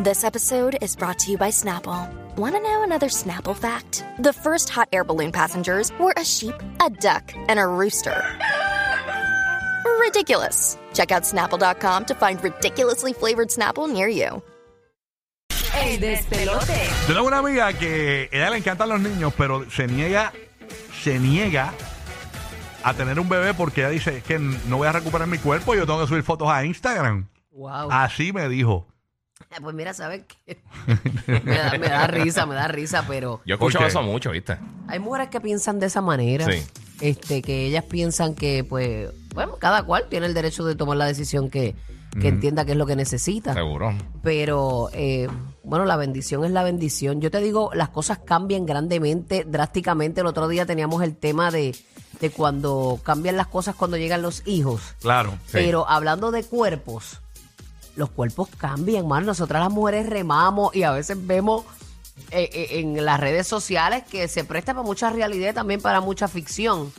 This episode is brought to you by Snapple. Want to know another Snapple fact? The first hot air balloon passengers were a sheep, a duck, and a rooster. Ridiculous. Check out snapple.com to find ridiculously flavored Snapple near you. El despelote. Yo tengo una amiga que ella le encantan los niños, pero se niega, se niega a tener un bebé porque ella dice es que no voy a recuperar mi cuerpo y yo tengo que subir fotos a Instagram. Wow. Así me dijo. Pues mira, ¿sabes qué? me, da, me da risa, me da risa, pero Yo he escuchado eso mucho, ¿viste? hay mujeres que piensan de esa manera. Sí. Este, que ellas piensan que, pues, bueno, cada cual tiene el derecho de tomar la decisión que, que entienda que es lo que necesita. Seguro. Pero, eh, bueno, la bendición es la bendición. Yo te digo, las cosas cambian grandemente, drásticamente. El otro día teníamos el tema de, de cuando cambian las cosas cuando llegan los hijos. Claro. Pero hablando de cuerpos, los cuerpos cambian, man. Nosotras las mujeres remamos y a veces vemos eh, eh, en las redes sociales que se presta para mucha realidad y también para mucha ficción.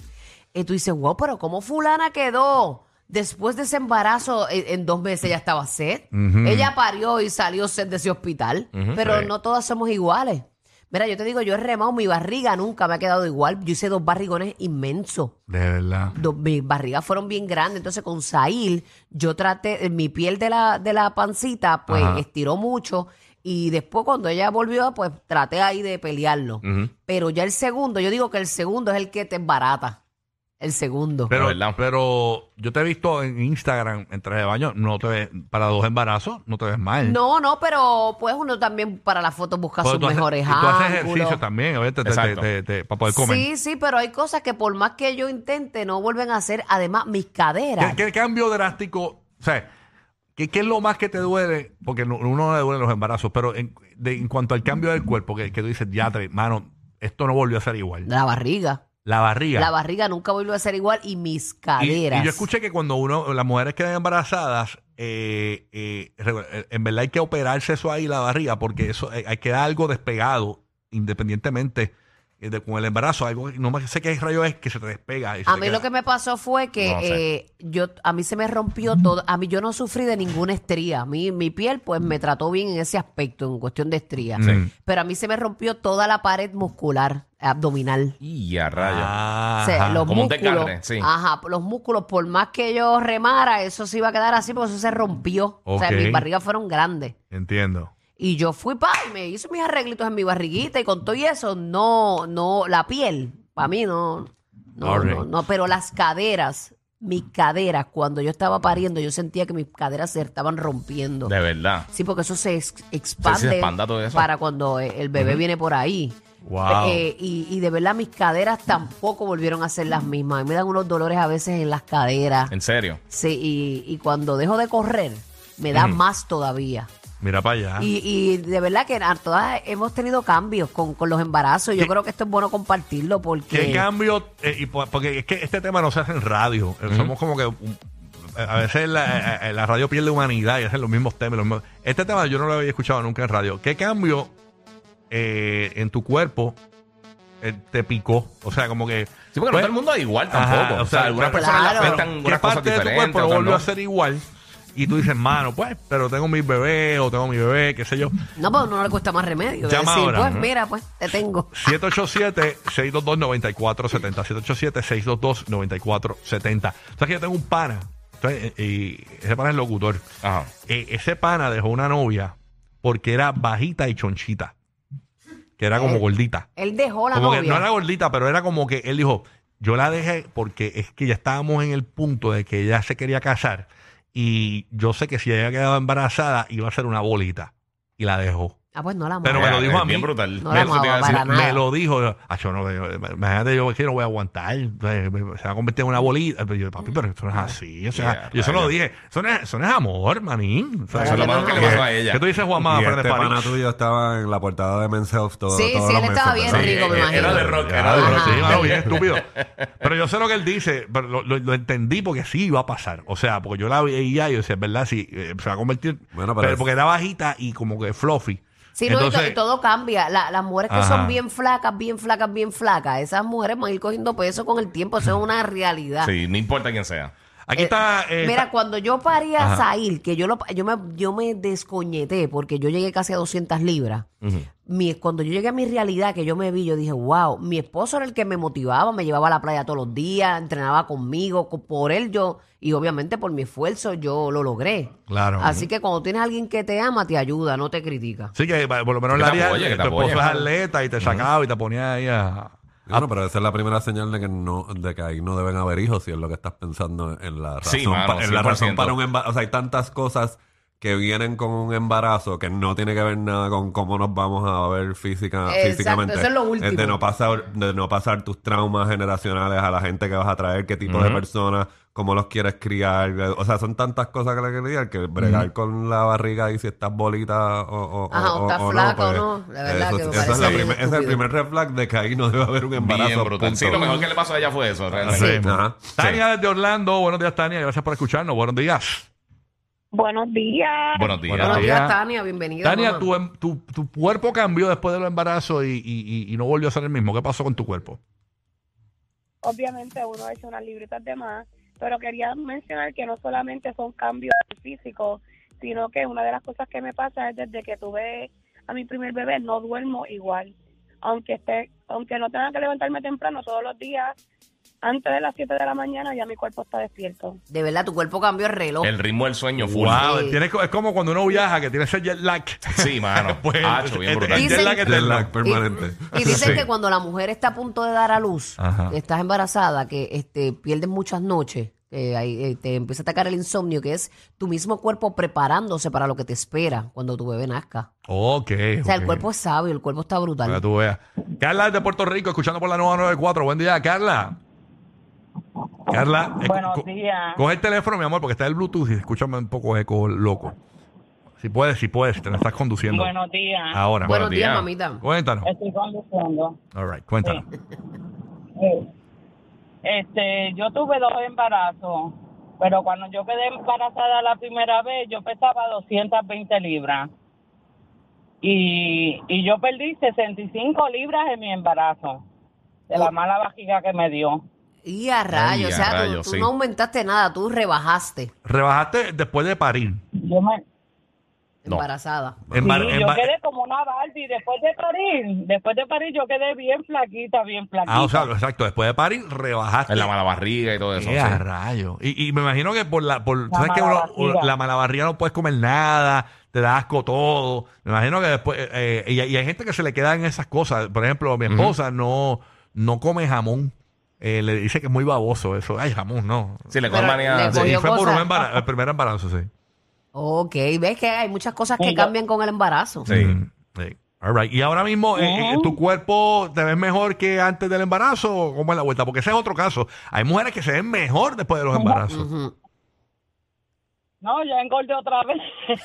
Y tú dices, wow, pero ¿cómo fulana quedó? Después de ese embarazo, en, en dos meses ya estaba set. Ella parió y salió set de ese hospital. pero Sí. no todas somos iguales. Mira, yo te digo, yo he remado, mi barriga nunca me ha quedado igual. Yo hice dos barrigones inmensos De verdad. dos- mis barrigas fueron bien grandes. Entonces, con Sail, yo traté, eh, mi piel de la, de la pancita, pues Ajá. estiró mucho. Y después, cuando ella volvió, pues traté ahí de pelearlo. Pero ya el segundo, yo digo que el segundo es el que te embarata. El segundo. Pero, verdad. pero yo te he visto en Instagram en traje de baño, no te ves, para dos embarazos, no te ves mal. no, no, pero pues uno también para la foto busca Porque sus tú haces- mejores y tú haces ángulos. ejercicio también, obviamente, te- te- Exacto. te- te- para poder comer. Sí, sí, pero hay cosas que por más que yo intente, no vuelven a hacer. Además, mis caderas. ¿Qué, qué cambio drástico? O sea, ¿qué, qué es lo más que te duele? Porque no- uno no le duelen los embarazos, pero en, de- en cuanto al cambio del cuerpo, que, que tú dices, ya, mano, esto no volvió a ser igual. La barriga. La barriga. La barriga nunca volvió a ser igual y mis Y- y, caderas. yo escuché que cuando uno, las mujeres quedan embarazadas, eh, eh, re- en verdad hay que operarse eso ahí, la barriga, porque eso eh, hay que dar algo despegado, independientemente eh, de con el embarazo. Algo, no me sé qué rayo es que se te despega. y se A mí queda- lo que me pasó fue que No sé. eh, yo a mí se me rompió todo. A mí yo no sufrí de ninguna estría. A mí mi piel pues me trató bien en ese aspecto, en cuestión de estría. Sí. Pero a mí se me rompió toda la pared muscular abdominal. Y a rayos. Ah, O sea, ajá. los Como un músculos, desgarre, sí. ajá, los músculos, por más que yo remara, eso se iba a quedar así porque eso se rompió. O sea, Ok. mis barrigas fueron grandes. Entiendo. Y yo fui pa y me hice mis arreglitos en mi barriguita y con todo y eso, no, no, la piel, para mí no, no, Alright. no, no, pero las caderas, mis caderas, cuando yo estaba pariendo, yo sentía que mis caderas se estaban rompiendo. De verdad. Sí, porque eso se ex- expande Sí, se expanda todo eso. para cuando eh, el bebé viene por ahí. Wow. Eh, y, y de verdad mis caderas tampoco volvieron a ser las mismas. A mí me dan unos dolores a veces en las caderas. En serio. Sí, y, y cuando dejo de correr, me da más todavía. Mira para allá. Y, y de verdad que todas hemos tenido cambios con, con los embarazos. Yo ¿Qué- creo que esto es bueno compartirlo porque... ¿Qué cambio? eh, y po- porque es que este tema no se hace en radio. Eh, Somos como que. a veces la, la radio pierde humanidad y hacen los mismos temas. los mismos- Este tema yo no lo había escuchado nunca en radio. ¿Qué cambio eh, en tu cuerpo eh, te picó? O sea, como que. Sí, porque no pues, todo el mundo es igual ajá, tampoco. o sea, algunas personas le afectan ¿Qué unas cosas parte de tu cuerpo no volvió no. a ser igual? Y tú dices, mano, pues, pero tengo mi bebé o tengo mi bebé, qué sé yo. No, pues no le cuesta más remedio. Llama decir, ahora. pues mira, pues te tengo. 787-622-9470. 787-622-9470. O sea que yo tengo un pana. entonces, eh, y ese pana es locutor. Ajá. Ese pana dejó una novia porque era bajita y chonchita. Que era como gordita. Él dejó la Como que no era gordita, pero era como que él dijo, yo la dejé porque es que ya estábamos en el punto de que ella se quería casar y yo sé que si ella quedaba embarazada iba a ser una bolita. Y la dejó. Ah, pues no la Pero amaba. me lo dijo a mí. Bien brutal. No la Eso te iba a amaba decir. para nada. Me lo dijo. Acho, no, yo- imagínate, yo que no voy a aguantar. eh, me- Se va a convertir en una bolita. Pero yo, papi, pero esto no es así. O sea, Yeah, yo se lo rayos. dije. Eso no es, eso no es amor, manín. O sea, Eso es lo malo que le pasó a ella. ¿Qué tú dices, Juan Y Más? este pana tuyo estaba en la portada de Men's Health todo, Sí, todos sí, los él estaba bien ¿verdad? rico, me Eh, imagino. Era de rock, era de rock. Sí, mano, bien estúpido. Pero yo sé lo que él dice, pero lo, lo- lo entendí porque sí iba a pasar. O sea, porque yo la veía y yo decía, es verdad, sí, eh, se va a convertir. Bueno, pero pero es- porque era bajita y como que fluffy. Sí, no, y to- Entonces- y todo cambia. La- las mujeres que Ajá. son bien flacas, bien flacas, bien flacas, esas mujeres van a ir cogiendo peso con el tiempo. Eso es una realidad. Sí, no importa quién sea. Aquí Eh, está. eh, Mira, está- cuando yo parí a. Zahir, que yo, lo, yo, me, yo me descoñeté porque yo llegué casi a 200 libras. Mi, cuando yo llegué a mi realidad, que yo me vi, yo dije, wow, mi esposo era el que me motivaba, me llevaba a la playa todos los días, entrenaba conmigo, co- por él yo, y obviamente por mi esfuerzo yo lo logré. Claro. Así que cuando tienes a alguien que te ama, te ayuda, no te critica. Sí, que por lo menos Que la área, tu esposo es atleta y te sacaba y te ponía ahí a. Bueno, pero esa es la primera señal de que no, de que ahí no deben haber hijos, si es lo que estás pensando en la razón, Sí, mano, pa- en la razón 100%. para un embarazo. O sea, hay tantas cosas que vienen con un embarazo que no tiene que ver nada con cómo nos vamos a ver física, Exacto, físicamente. eso es lo último. de no pasar, de no pasar tus traumas generacionales a la gente que vas a traer, qué tipo de personas, cómo los quieres criar. O sea, son tantas cosas que le lidiar que bregar con la barriga y si estás bolita o, o, Ajá, o estás flaca o pues, no. La verdad eso- que me eso es, parece la bien primer- ese es el primer red flag de que ahí no debe haber un embarazo. Bien brutal. Sí, lo mejor que le pasó a ella fue eso, realmente. Sí. Ajá. Tania desde Orlando. Buenos días, Tania. Gracias por escucharnos. Buenos días. Buenos días. Buenos días. Buenos días. Tania, bienvenida. Tania, tu, em- tu, tu cuerpo cambió después del embarazo y, y- y- y no volvió a ser el mismo. ¿Qué pasó con tu cuerpo? Obviamente uno ha hecho unas libritas de más, pero quería mencionar que no solamente son cambios físicos, sino que una de las cosas que me pasa es desde que tuve a mi primer bebé no duermo igual. Aunque esté, aunque no tenga que levantarme temprano todos los días, antes de las 7 de la mañana ya mi cuerpo está despierto. De verdad, tu cuerpo cambió el reloj. El ritmo del sueño full. Wow, Sí. tienes co- es como cuando uno viaja que tiene ese jet lag. Sí, mano. Pues, Hacho, bien el- brutal. el jet Dicen- lag es lag permanente. Y dicen Sí. que cuando la mujer está a punto de dar a luz, Ajá. estás embarazada, que este, pierdes muchas noches, que ahí, eh, te empieza a atacar el insomnio, que es tu mismo cuerpo preparándose para lo que te espera cuando tu bebé nazca. Ok. O sea, el cuerpo es sabio, el cuerpo está Para brutal. que tú veas. Carla es de Puerto Rico, escuchando por la nueva 94. Buen día, Carla. Carla. Buenos co- días. Coge el teléfono, mi amor, porque está el Bluetooth y escúchame un poco eco loco. Si puedes, si puedes, te lo estás conduciendo. Buenos días. Ahora. Buenos buenos días, días. mamita. Cuéntanos. Estoy conduciendo. All right, cuéntanos. Este, yo tuve dos embarazos, pero cuando yo quedé embarazada la primera vez, yo pesaba 220 libras. Y, y yo perdí 65 libras en mi embarazo, de la mala vajiga que me dio. Y a rayos, Ay, o sea, tú- rayos, tú, sí. no aumentaste nada, tú rebajaste Rebajaste después de parir. Yo me, No. embarazada. Embar- Sí, yo embar- quedé como una Barbie. Después de parir, después de parir, yo quedé bien flaquita, bien flaquita. ah, o sea, exacto. Después de parir, rebajaste. En la mala barriga y todo eso. ¡Qué sí. a rayo! Y, y me imagino que por la, por, La ¿sabes que uno- malabarriga. la malabarriga no puedes comer nada, te da asco todo. Me imagino que después, eh, y, y hay gente que se le quedan esas cosas. Por ejemplo, mi esposa no, no come jamón. Eh, le dice que es muy baboso eso. Ay, jamón, no. Sí, le Pero coge manía. le sí. Y fue por cosas. un embarazo, el primer embarazo, sí. Ok, ves que hay muchas cosas que cambian con el embarazo. Sí. Mm, sí. All right. Y ahora mismo, eh, eh, ¿tu cuerpo te ves mejor que antes del embarazo o cómo es la vuelta? Porque ese es otro caso. Hay mujeres que se ven mejor después de los embarazos. Ujú. No, ya engordé otra vez.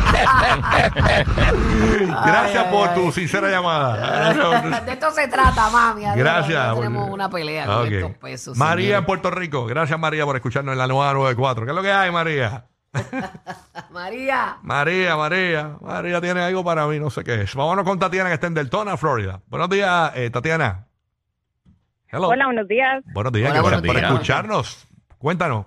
Gracias Ay, por ay, tu ay. sincera llamada. De esto se trata, mami. Gracias. no tenemos una pelea con Ok. estos pesos. María en. Puerto Rico. Gracias, María, por escucharnos en la nueva 94. ¿Qué es lo que hay, María? María. María, María. María tiene algo para mí, no sé qué es. Vámonos con Tatiana, que está en Deltona, Florida. Buenos días, eh, Tatiana. Hello. Hola, buenos días. Buenos días, Hola, gracias buenos por días. escucharnos. Cuéntanos.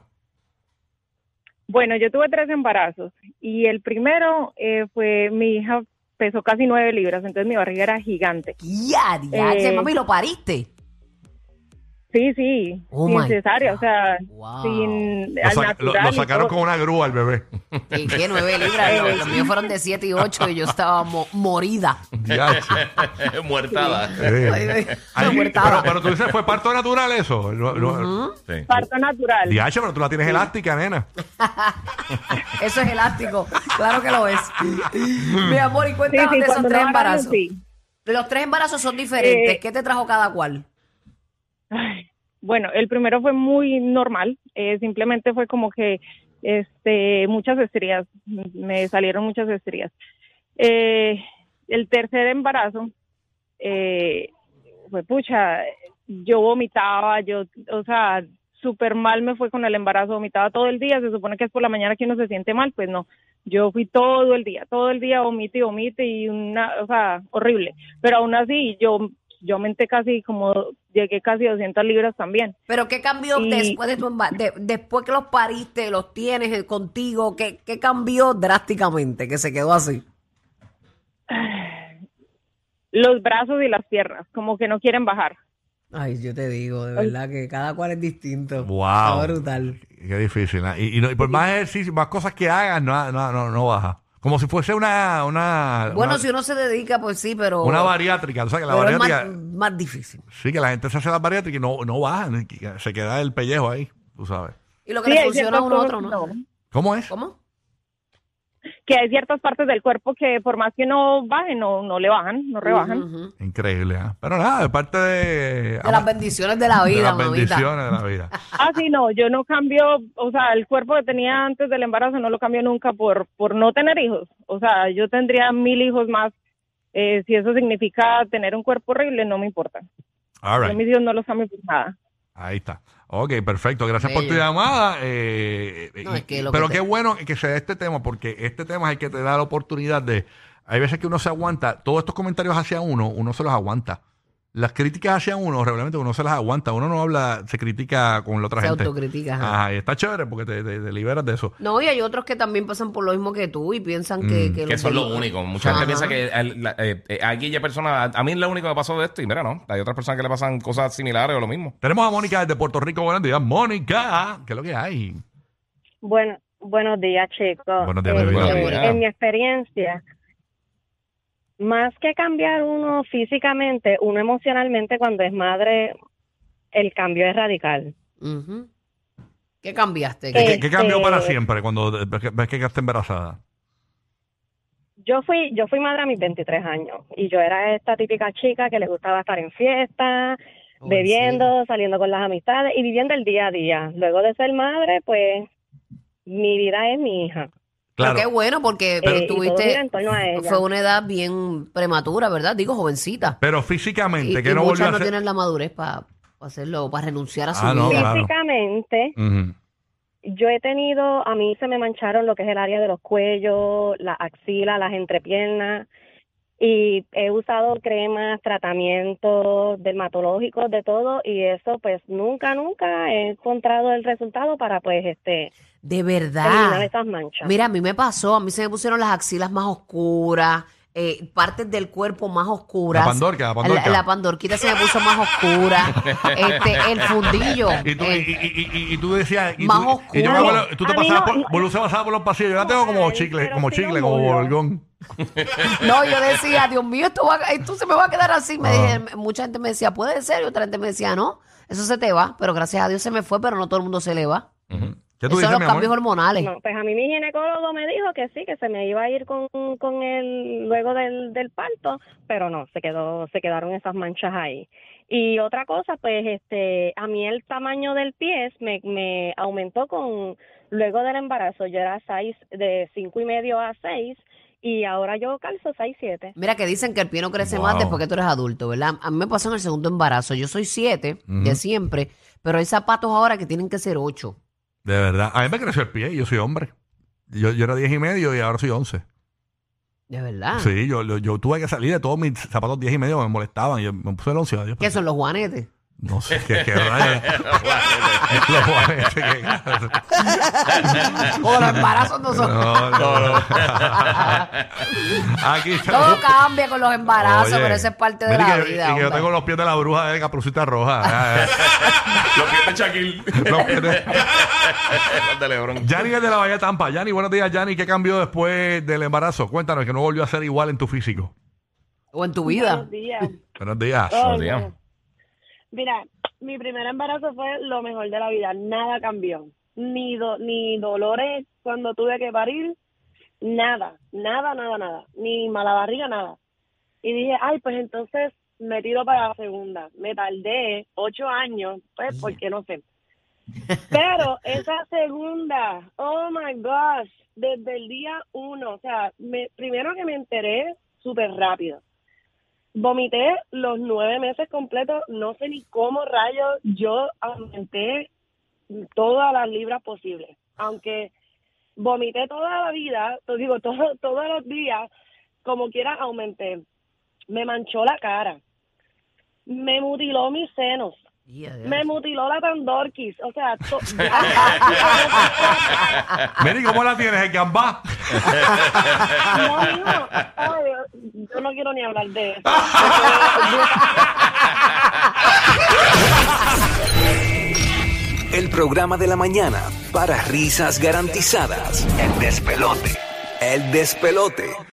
Bueno, yo tuve tres embarazos y el primero eh, fue mi hija pesó casi nueve libras, entonces mi barriga era gigante. Ya, ya, Eh, mami, lo pariste. Sí, sí, Oh sin my cesárea, God. o sea, Wow. sin Lo, al lo- natural lo y sacaron todo. con una grúa al bebé. ¿Qué, qué nueve libras? Los, los míos fueron de siete y ocho y yo estaba mo- morida. Diache. Muertada. Sí. Ay, ay, Ay, muertada. pero, pero tú dices, ¿fue parto natural eso? Sí. parto natural. Diache, pero tú la tienes elástica, nena. Eso es elástico. Claro que lo es. Mi amor, y Sí, cuéntanos sí, de esos cuando tres no embarazos. sí. Los tres embarazos son diferentes. Eh, ¿Qué te trajo cada cual? Bueno, el primero fue muy normal, eh, simplemente fue como que este muchas estrías, me salieron muchas estrías. Eh, el tercer embarazo eh, fue pucha, yo vomitaba, yo, o sea, súper mal me fue con el embarazo, vomitaba todo el día, se supone que es por la mañana que uno se siente mal, pues no, yo fui todo el día, todo el día vomite y vomite y una, o sea, horrible, pero aún así yo yo aumenté casi como, llegué casi a 200 libras también. Pero ¿qué cambió Y- después de tu de- después que los pariste, los tienes eh, contigo? ¿qué, ¿Qué cambió drásticamente que se quedó así? Los brazos y las piernas, como que no quieren bajar. Ay, yo te digo, de verdad que cada cual es distinto. Wow. Está brutal. Qué difícil. ¿eh? Y, y no- y por más ejercicio, más cosas que hagas, no, no, no, no baja. Como si fuese una. una Bueno, una, si uno se dedica, pues sí, pero. una bariátrica. O sea, que la pero es bariátrica. más, más difícil. Sí, que la gente se hace la bariátrica y no, no bajan. que Se queda el pellejo ahí, tú sabes. Y lo que Sí, le funciona a uno a otro, no. ¿Cómo es? ¿Cómo? Que hay ciertas partes del cuerpo que por más que no bajen, no, no le bajan, no rebajan. Increíble, ¿ah? Pero nada, es parte de. De las bendiciones de la de vida, las mamita. bendiciones de la vida. Ah, sí, no, yo no cambio, o sea, el cuerpo que tenía antes del embarazo no lo cambio nunca por, por no tener hijos. O sea, yo tendría mil hijos más. Eh, si eso significa tener un cuerpo horrible, no me importa. All Yo right. mis hijos no los cambio por nada. Ahí está. Ok, perfecto. Gracias por tu llamada. eh, No, y- es que lo pero que qué bueno que se dé este tema, porque este tema es el que te da la oportunidad de. Hay veces que uno se aguanta, todos estos comentarios hacia uno, uno se los aguanta. Las críticas hacia uno, realmente uno se las aguanta. Uno no habla, se critica con la otra Se gente. autocritica, ajá. Ajá, y está chévere porque te, te- te liberas de eso. No, y hay otros que también pasan por lo mismo que tú y piensan que, Mm. que, Que son los únicos. Mucha Ajá. gente piensa que al- la- eh, eh, aquí hay personas. A, mí es lo único que me pasó de esto y mira, no. Hay otras personas que le pasan cosas similares o lo mismo. Tenemos a Mónica desde Puerto Rico. Buenos días, Mónica. ¿Qué es lo que hay? Bueno, buenos días, chicos. Buenos días, días. En mi experiencia, más que cambiar uno físicamente, uno emocionalmente cuando es madre, el cambio es radical. ¿Qué cambiaste? ¿Qué, qué- qué cambió Este- para siempre cuando ves que, quedaste embarazada? Yo fui, yo fui madre a mis 23 años y yo era esta típica chica que le gustaba estar en fiesta, Oh, ¿en bebiendo, saliendo con las amistades y viviendo el día a día. Luego de ser madre, pues mi vida es mi hija. Pero qué bueno, porque Eh, tuviste. en torno a ella. Fue una edad bien prematura, ¿verdad? Digo, jovencita. Pero físicamente, y que no volvió muchas a no hacer. tienen la madurez para hacerlo, para renunciar a su Ah, no, vida. claro. Físicamente. Yo he tenido, a mí se me mancharon lo que es el área de los cuellos, la axila, las entrepiernas y he usado cremas, tratamientos dermatológicos, de todo y eso pues nunca, nunca he encontrado el resultado para pues este De verdad. esas manchas. Mira, a mí me pasó, a mí se me pusieron las axilas más oscuras, eh, partes del cuerpo más oscuras. La pandorca, la pandorca. La, la pandorquita se me puso más oscura. este, el fundillo. Y tú, y, eh, y- y- y- y tú decías. Y Más tú, y yo me oscuro. acuerdo, tú te pasabas no- por, se pasaba por los pasillos. Yo la tengo como Ay, chicle, como chicle, como bolgón. No, yo decía, Dios mío, esto, va, esto se me va a quedar así. Me dije- mucha gente me decía, puede ser, y otra gente me decía, no, eso se te va. Pero gracias a Dios se me fue, pero no todo el mundo se le va. Ujú. ¿Qué tú Esos dices, son mi los amor? cambios hormonales. No, pues a mí mi ginecólogo me dijo que sí, que se me iba a ir con, con el luego del, del parto, pero no, se quedó, se quedaron esas manchas ahí. Y otra cosa, pues este, a mí el tamaño del pie me, me aumentó con luego del embarazo. Yo era seis, de cinco y medio a seis y ahora yo calzo seis siete. Mira que dicen que el pie no crece Wow. más después que tú eres adulto, ¿verdad? A mí me pasó en el segundo embarazo. Yo soy siete Ujú. de siempre, pero hay zapatos ahora que tienen que ser ocho. De verdad. A mí me creció el pie y yo soy hombre. Yo, yo era 10 y medio y ahora soy 11. De verdad. Sí, yo, yo, yo tuve que salir de todos mis zapatos 10 y medio, me molestaban. Y yo me puse el 11. Adiós, ¿Qué son los juanetes? No sé qué, qué rayos. Los qué- O los embarazos no son. No, no, no. Aquí está. Todo cambia con los embarazos, Oye, pero eso es parte de mira la que- vida. Y que yo hombre. tengo los pies de la bruja de Caperucita Roja. Ah, Los pies de Shaquille. eh. Los pies de- Los de Lebron. Yanni es de la Bahía Tampa. Yanni, buenos días, Yanni. ¿Qué cambió después del embarazo? Cuéntanos, que no volvió a ser igual en tu físico. O en tu vida. días. Buenos días. Buenos días. Mira, mi primer embarazo fue lo mejor de la vida, nada cambió. Ni, do- ni dolores cuando tuve que parir, nada, nada, nada, nada. Ni mala barriga, nada. Y dije, ay, pues entonces me tiro para la segunda. Me tardé ocho años, pues porque no sé. Pero esa segunda, oh my gosh, desde el día uno, o sea, me, primero que me enteré súper rápido. Vomité los nueve meses completos, no sé ni cómo rayos yo aumenté todas las libras posibles. Aunque vomité toda la vida, te digo, todo, todos los días, como quiera aumenté. Me manchó la cara. me mutiló mis senos. Me mutiló la tandorquis. O sea, to- Mary, ¿cómo la tienes? ¿El gambá? No, yo no quiero ni hablar de eso. El programa de la mañana para risas garantizadas. El despelote. El despelote.